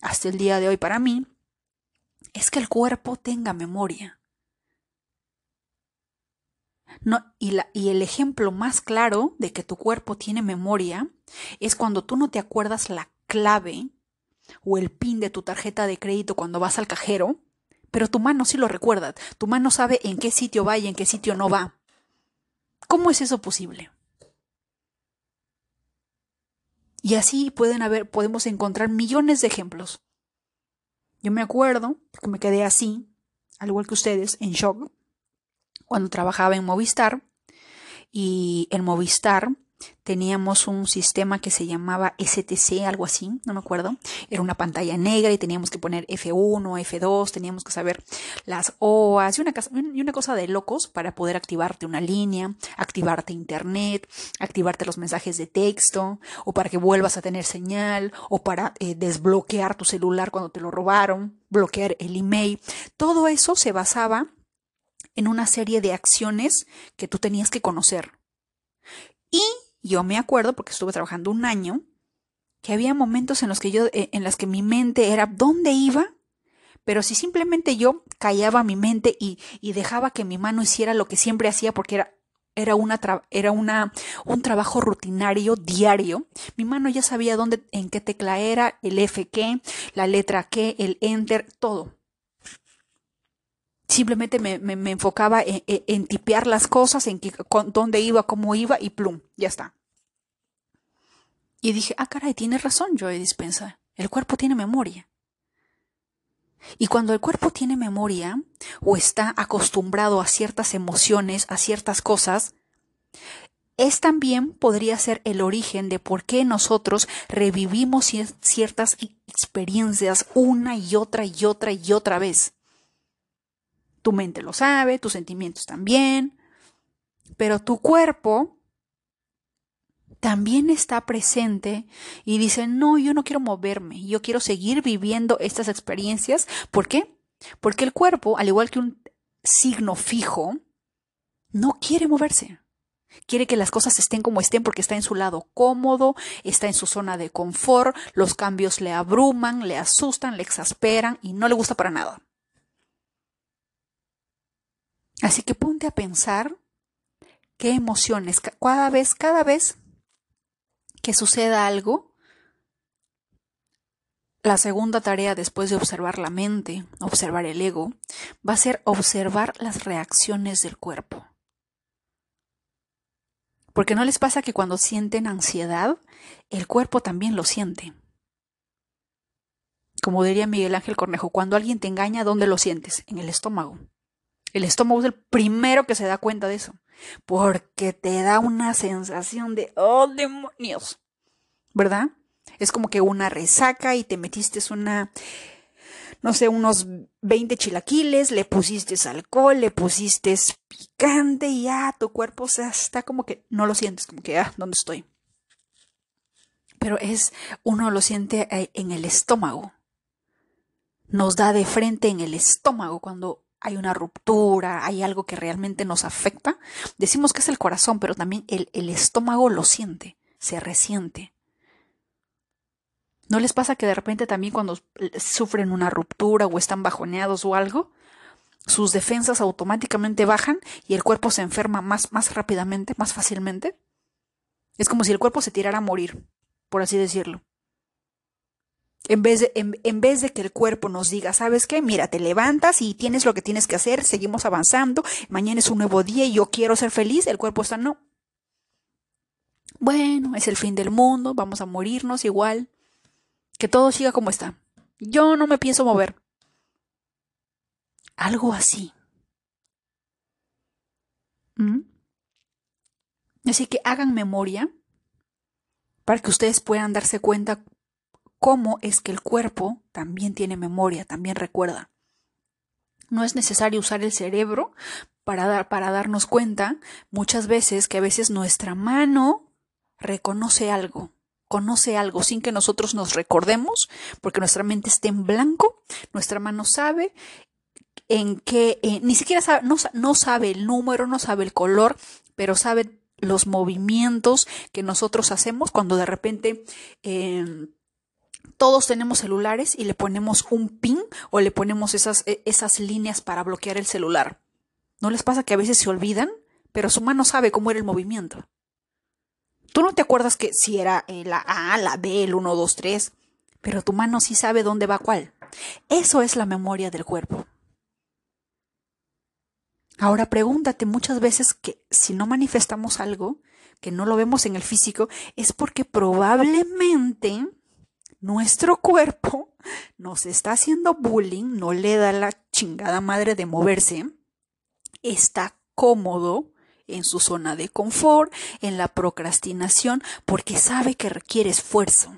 hasta el día de hoy para mí, es que el cuerpo tenga memoria. Y, la, y, el ejemplo más claro de que tu cuerpo tiene memoria es cuando tú no te acuerdas la clave o el pin de tu tarjeta de crédito cuando vas al cajero, pero tu mano sí lo recuerda. Tu mano sabe en qué sitio va y en qué sitio no va. ¿Cómo es eso posible? Y así pueden haber, podemos encontrar millones de ejemplos. Yo me acuerdo, que me quedé así, al igual que ustedes, en shock, cuando trabajaba en Movistar. Y en Movistar teníamos un sistema que se llamaba STC, algo así, no me acuerdo. Era una pantalla negra y teníamos que poner F1, F2, teníamos que saber las OAS y una, cosa de locos para poder activarte una línea, activarte internet, activarte los mensajes de texto, o para que vuelvas a tener señal, o para eh, desbloquear tu celular cuando te lo robaron, bloquear el email. Todo eso se basaba en una serie de acciones que tú tenías que conocer. Y yo me acuerdo, porque estuve trabajando un año, que había momentos en los que yo, eh, en las que mi mente era dónde iba, pero si simplemente yo callaba mi mente y, y dejaba que mi mano hiciera lo que siempre hacía, porque era, era, una era una, un trabajo rutinario, diario, mi mano ya sabía dónde, en qué tecla era, el F qué, la letra qué, el enter, todo. Simplemente me, me, enfocaba en, en, tipear las cosas, en dónde iba, cómo iba y plum, ya está. Y dije, ah, caray, tiene razón Joe Dispensa. El cuerpo tiene memoria. Y cuando el cuerpo tiene memoria o está acostumbrado a ciertas emociones, a ciertas cosas, es también podría ser el origen de por qué nosotros revivimos ciertas experiencias una y otra y otra y otra vez. Tu mente lo sabe, tus sentimientos también, pero tu cuerpo también está presente y dice, no, yo no quiero moverme, yo quiero seguir viviendo estas experiencias. ¿Por qué? Porque el cuerpo, al igual que un signo fijo, no quiere moverse. Quiere que las cosas estén como estén porque está en su lado cómodo, está en su zona de confort, los cambios le abruman, le asustan, le exasperan y no le gusta para nada. Así que ponte a pensar qué emociones, cada vez, cada vez que suceda algo, la segunda tarea después de observar la mente, observar el ego, va a ser observar las reacciones del cuerpo. Porque no les pasa que cuando sienten ansiedad, el cuerpo también lo siente. Como diría Miguel Ángel Cornejo, cuando alguien te engaña, ¿dónde lo sientes? En el estómago. El estómago es el primero que se da cuenta de eso, porque te da una sensación de, oh demonios, ¿verdad? Es como que una resaca y te metiste una, no sé, unos 20 chilaquiles, le pusiste alcohol, le pusiste picante y ya tu cuerpo o está como que no lo sientes, como que, ah, ¿dónde estoy? pero es, uno lo siente eh, en el estómago. Nos da de frente en el estómago cuando hay una ruptura, hay algo que realmente nos afecta. Decimos que es el corazón, pero también el, estómago lo siente, se resiente. ¿No les pasa que de repente también cuando sufren una ruptura o están bajoneados o algo, sus defensas automáticamente bajan y el cuerpo se enferma más, más rápidamente, más fácilmente? Es como si el cuerpo se tirara a morir, por así decirlo. En vez, de, en, vez de que el cuerpo nos diga, ¿sabes qué? Mira, te levantas y tienes lo que tienes que hacer, seguimos avanzando, mañana es un nuevo día y yo quiero ser feliz, el cuerpo está no. Bueno, es el fin del mundo, vamos a morirnos igual, que todo siga como está. Yo no me pienso mover. Algo así. ¿Mm? Así que hagan memoria para que ustedes puedan darse cuenta cómo es que el cuerpo también tiene memoria, también recuerda. No es necesario usar el cerebro para, dar, para darnos cuenta muchas veces que a veces nuestra mano reconoce algo, conoce algo sin que nosotros nos recordemos, porque nuestra mente está en blanco, nuestra mano sabe en qué, eh, ni siquiera sabe, no, no sabe el número, no sabe el color, pero sabe los movimientos que nosotros hacemos cuando de repente em, todos tenemos celulares y le ponemos un pin o le ponemos esas, e, esas líneas para bloquear el celular. ¿No les pasa que a veces se olvidan? Pero su mano sabe cómo era el movimiento. Tú no te acuerdas que si era eh, la A, la B, el 1, 2, 3, pero tu mano sí sabe dónde va cuál. Eso es la memoria del cuerpo. Ahora pregúntate muchas veces que si no manifestamos algo, que no lo vemos en el físico, es porque probablemente nuestro cuerpo nos está haciendo bullying, no le da la chingada madre de moverse, está cómodo en su zona de confort, en la procrastinación, porque sabe que requiere esfuerzo,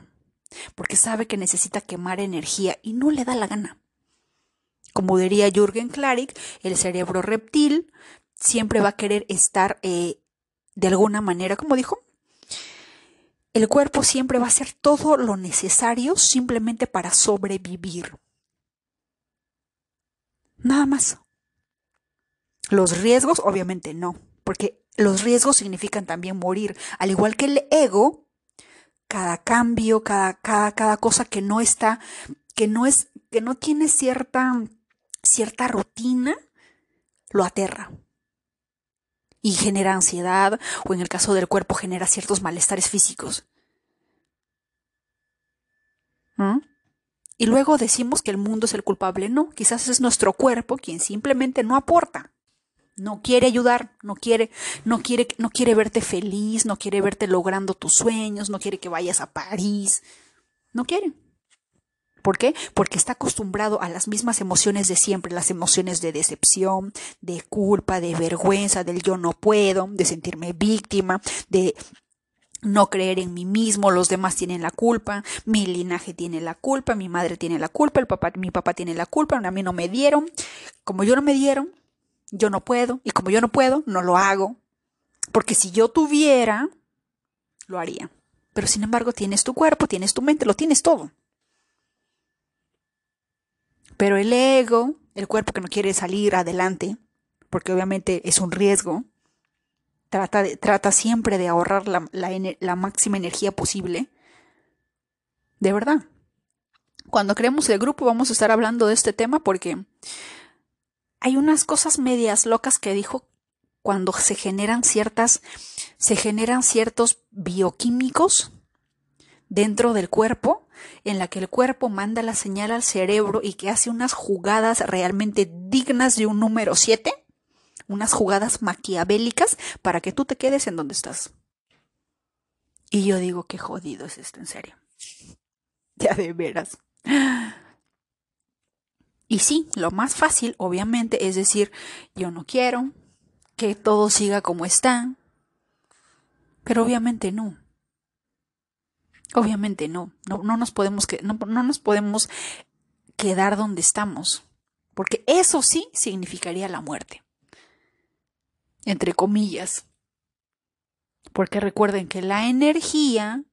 porque sabe que necesita quemar energía y no le da la gana. Como diría Jürgen Klarik, el cerebro reptil siempre va a querer estar eh, de alguna manera, como dijo, el cuerpo siempre va a hacer todo lo necesario simplemente para sobrevivir. Nada más. Los riesgos, obviamente no, porque los riesgos significan también morir. Al igual que el ego, cada cambio, cada, cada, cada cosa que no está, que no es, que no tiene cierta cierta rutina lo aterra y genera ansiedad o en el caso del cuerpo genera ciertos malestares físicos. Y luego decimos que el mundo es el culpable. No, quizás es nuestro cuerpo quien simplemente no aporta. No quiere ayudar, no quiere, no quiere, no quiere verte feliz, no quiere verte logrando tus sueños, no quiere que vayas a París. No quiere. ¿Por qué? Porque está acostumbrado a las mismas emociones de siempre, las emociones de decepción, de culpa, de vergüenza, del yo no puedo, de sentirme víctima, de no creer en mí mismo, los demás tienen la culpa, mi linaje tiene la culpa, mi madre tiene la culpa, el papá, mi papá tiene la culpa, a mí no me dieron, como yo no me dieron, yo no puedo, y como yo no puedo, no lo hago, porque si yo tuviera, lo haría. Pero sin embargo, tienes tu cuerpo, tienes tu mente, lo tienes todo. Pero el ego, el cuerpo que no quiere salir adelante, porque obviamente es un riesgo, trata, trata siempre de ahorrar la, la máxima energía posible. De verdad. Cuando creemos el grupo vamos a estar hablando de este tema porque hay unas cosas medias locas que dijo cuando se generan ciertas, se generan ciertos bioquímicos dentro del cuerpo en la que el cuerpo manda la señal al cerebro y que hace unas jugadas realmente dignas de un número 7, unas jugadas maquiavélicas para que tú te quedes en donde estás. Y yo digo, qué jodido es esto, en serio. Ya de veras. Y sí, lo más fácil, obviamente, es decir, yo no quiero que todo siga como está. Pero obviamente no. Obviamente no, no, no nos podemos que, no, no nos podemos quedar donde estamos, porque eso sí significaría la muerte. Entre comillas. Porque recuerden que la energía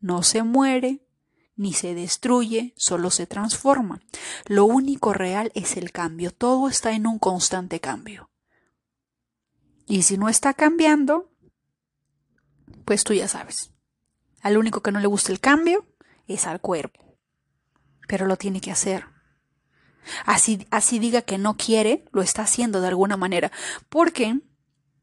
no se muere, ni se destruye, solo se transforma. Lo único real es el cambio, todo está en un constante cambio. Y si no está cambiando, pues tú ya sabes. Al único que no le gusta el cambio es al cuerpo. Pero lo tiene que hacer. Así, así diga que no quiere, lo está haciendo de alguna manera. Porque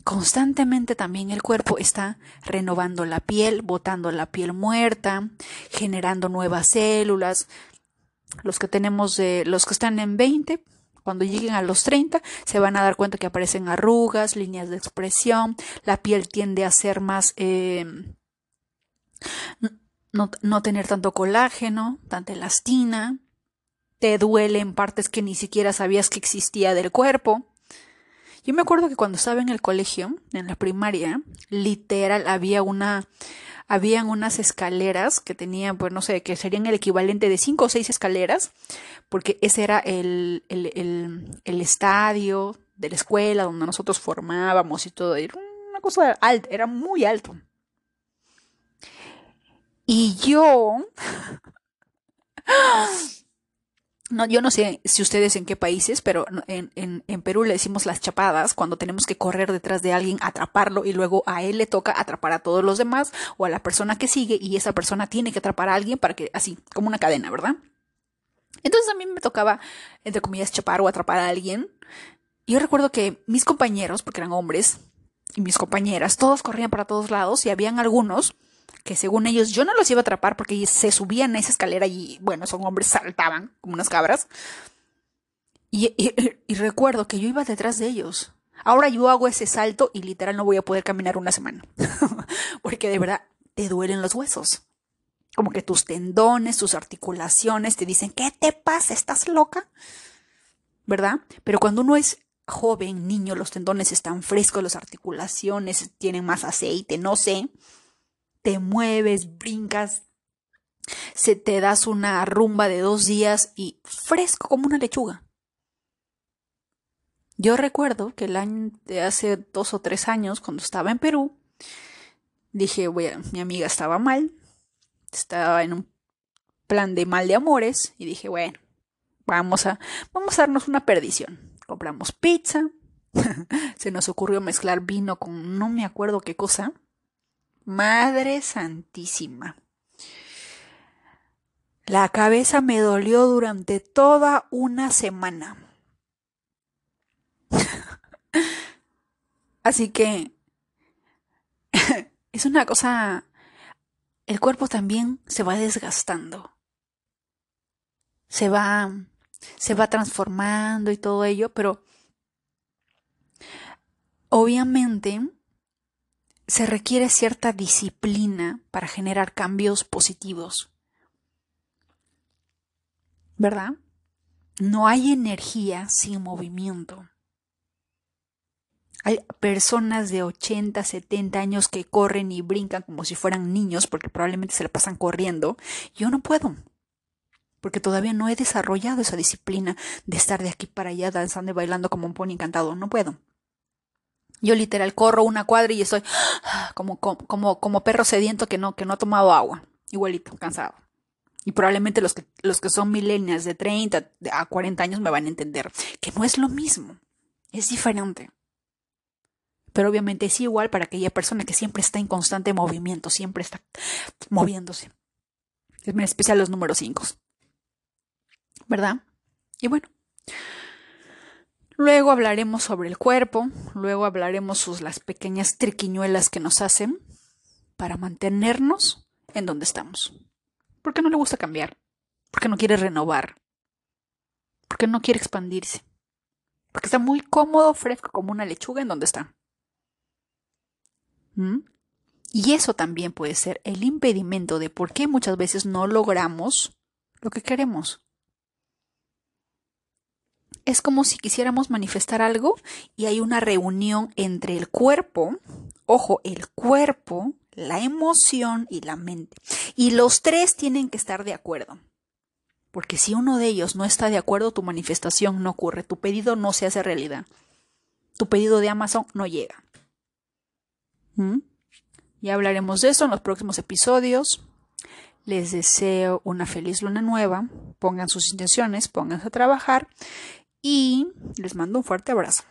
constantemente también el cuerpo está renovando la piel, botando la piel muerta, generando nuevas células. Los que tenemos, los que están en 20, cuando lleguen a los 30, se van a dar cuenta que aparecen arrugas, líneas de expresión, la piel tiende a ser más... Eh, no, no, tener tanto colágeno, tanta elastina, te duele en partes que ni siquiera sabías que existía del cuerpo. Yo me acuerdo que cuando estaba en el colegio, en la primaria, literal había una habían unas escaleras que tenían, pues no sé, que serían el equivalente de cinco o seis escaleras, porque ese era el, el, el, estadio de la escuela donde nosotros formábamos y todo. Era una cosa alta, era muy alto. Y yo no, yo no sé si ustedes en qué países, pero en, en, en, Perú le decimos las chapadas cuando tenemos que correr detrás de alguien, atraparlo y luego a él le toca atrapar a todos los demás o a la persona que sigue y esa persona tiene que atrapar a alguien para que, así, como una cadena, ¿verdad? Entonces a mí me tocaba, entre comillas, chapar o atrapar a alguien. Y yo recuerdo que mis compañeros, porque eran hombres, y mis compañeras, todos corrían para todos lados y habían algunos que según ellos yo no los iba a atrapar porque se subían a esa escalera y, bueno, son hombres, saltaban como unas cabras. Y, y, recuerdo que yo iba detrás de ellos. Ahora yo hago ese salto y literal no voy a poder caminar una semana. porque de verdad te duelen los huesos. Como que tus tendones, tus articulaciones te dicen, ¿qué te pasa? ¿Estás loca? ¿Verdad? Pero cuando uno es joven, niño, los tendones están frescos, las articulaciones tienen más aceite, no sé te mueves, brincas, se te das una rumba de dos días y fresco como una lechuga. Yo recuerdo que el año de hace dos o tres años, cuando estaba en Perú, dije, bueno, mi amiga estaba mal, estaba en un plan de mal de amores, y dije, bueno, vamos a, vamos a darnos una perdición. Compramos pizza, se nos ocurrió mezclar vino con no me acuerdo qué cosa, Madre Santísima. La cabeza me dolió durante toda una semana. Así que es una cosa, el cuerpo también se va desgastando. Se va se va transformando y todo ello, pero obviamente se requiere cierta disciplina para generar cambios positivos. ¿Verdad? No hay energía sin movimiento. Hay personas de 80, 70 años que corren y brincan como si fueran niños porque probablemente se le pasan corriendo. Yo no puedo. Porque todavía no he desarrollado esa disciplina de estar de aquí para allá danzando y bailando como un pony encantado. No puedo. Yo literal corro una cuadra y estoy como, como, como perro sediento que no, que no ha tomado agua. Igualito, cansado. Y probablemente los que, los que son millennials de 30 a 40 años me van a entender que no es lo mismo. Es diferente. Pero obviamente es igual para aquella persona que siempre está en constante movimiento, siempre está moviéndose. Es en especial los números 5. ¿Verdad? Y bueno. Luego hablaremos sobre el cuerpo, luego hablaremos sobre las pequeñas triquiñuelas que nos hacen para mantenernos en donde estamos. ¿Por qué no le gusta cambiar? ¿Por qué no quiere renovar? ¿Por qué no quiere expandirse? Porque está muy cómodo, fresco como una lechuga en donde está. ¿Mm? Y eso también puede ser el impedimento de por qué muchas veces no logramos lo que queremos es como si quisiéramos manifestar algo y hay una reunión entre el cuerpo, ojo, el cuerpo, la emoción y la mente. Y los tres tienen que estar de acuerdo. Porque si uno de ellos no está de acuerdo, tu manifestación no ocurre, tu pedido no se hace realidad. Tu pedido de Amazon no llega. ¿Mm? Ya hablaremos de eso en los próximos episodios. Les deseo una feliz luna nueva. Pongan sus intenciones, pónganse a trabajar y les mando un fuerte abrazo.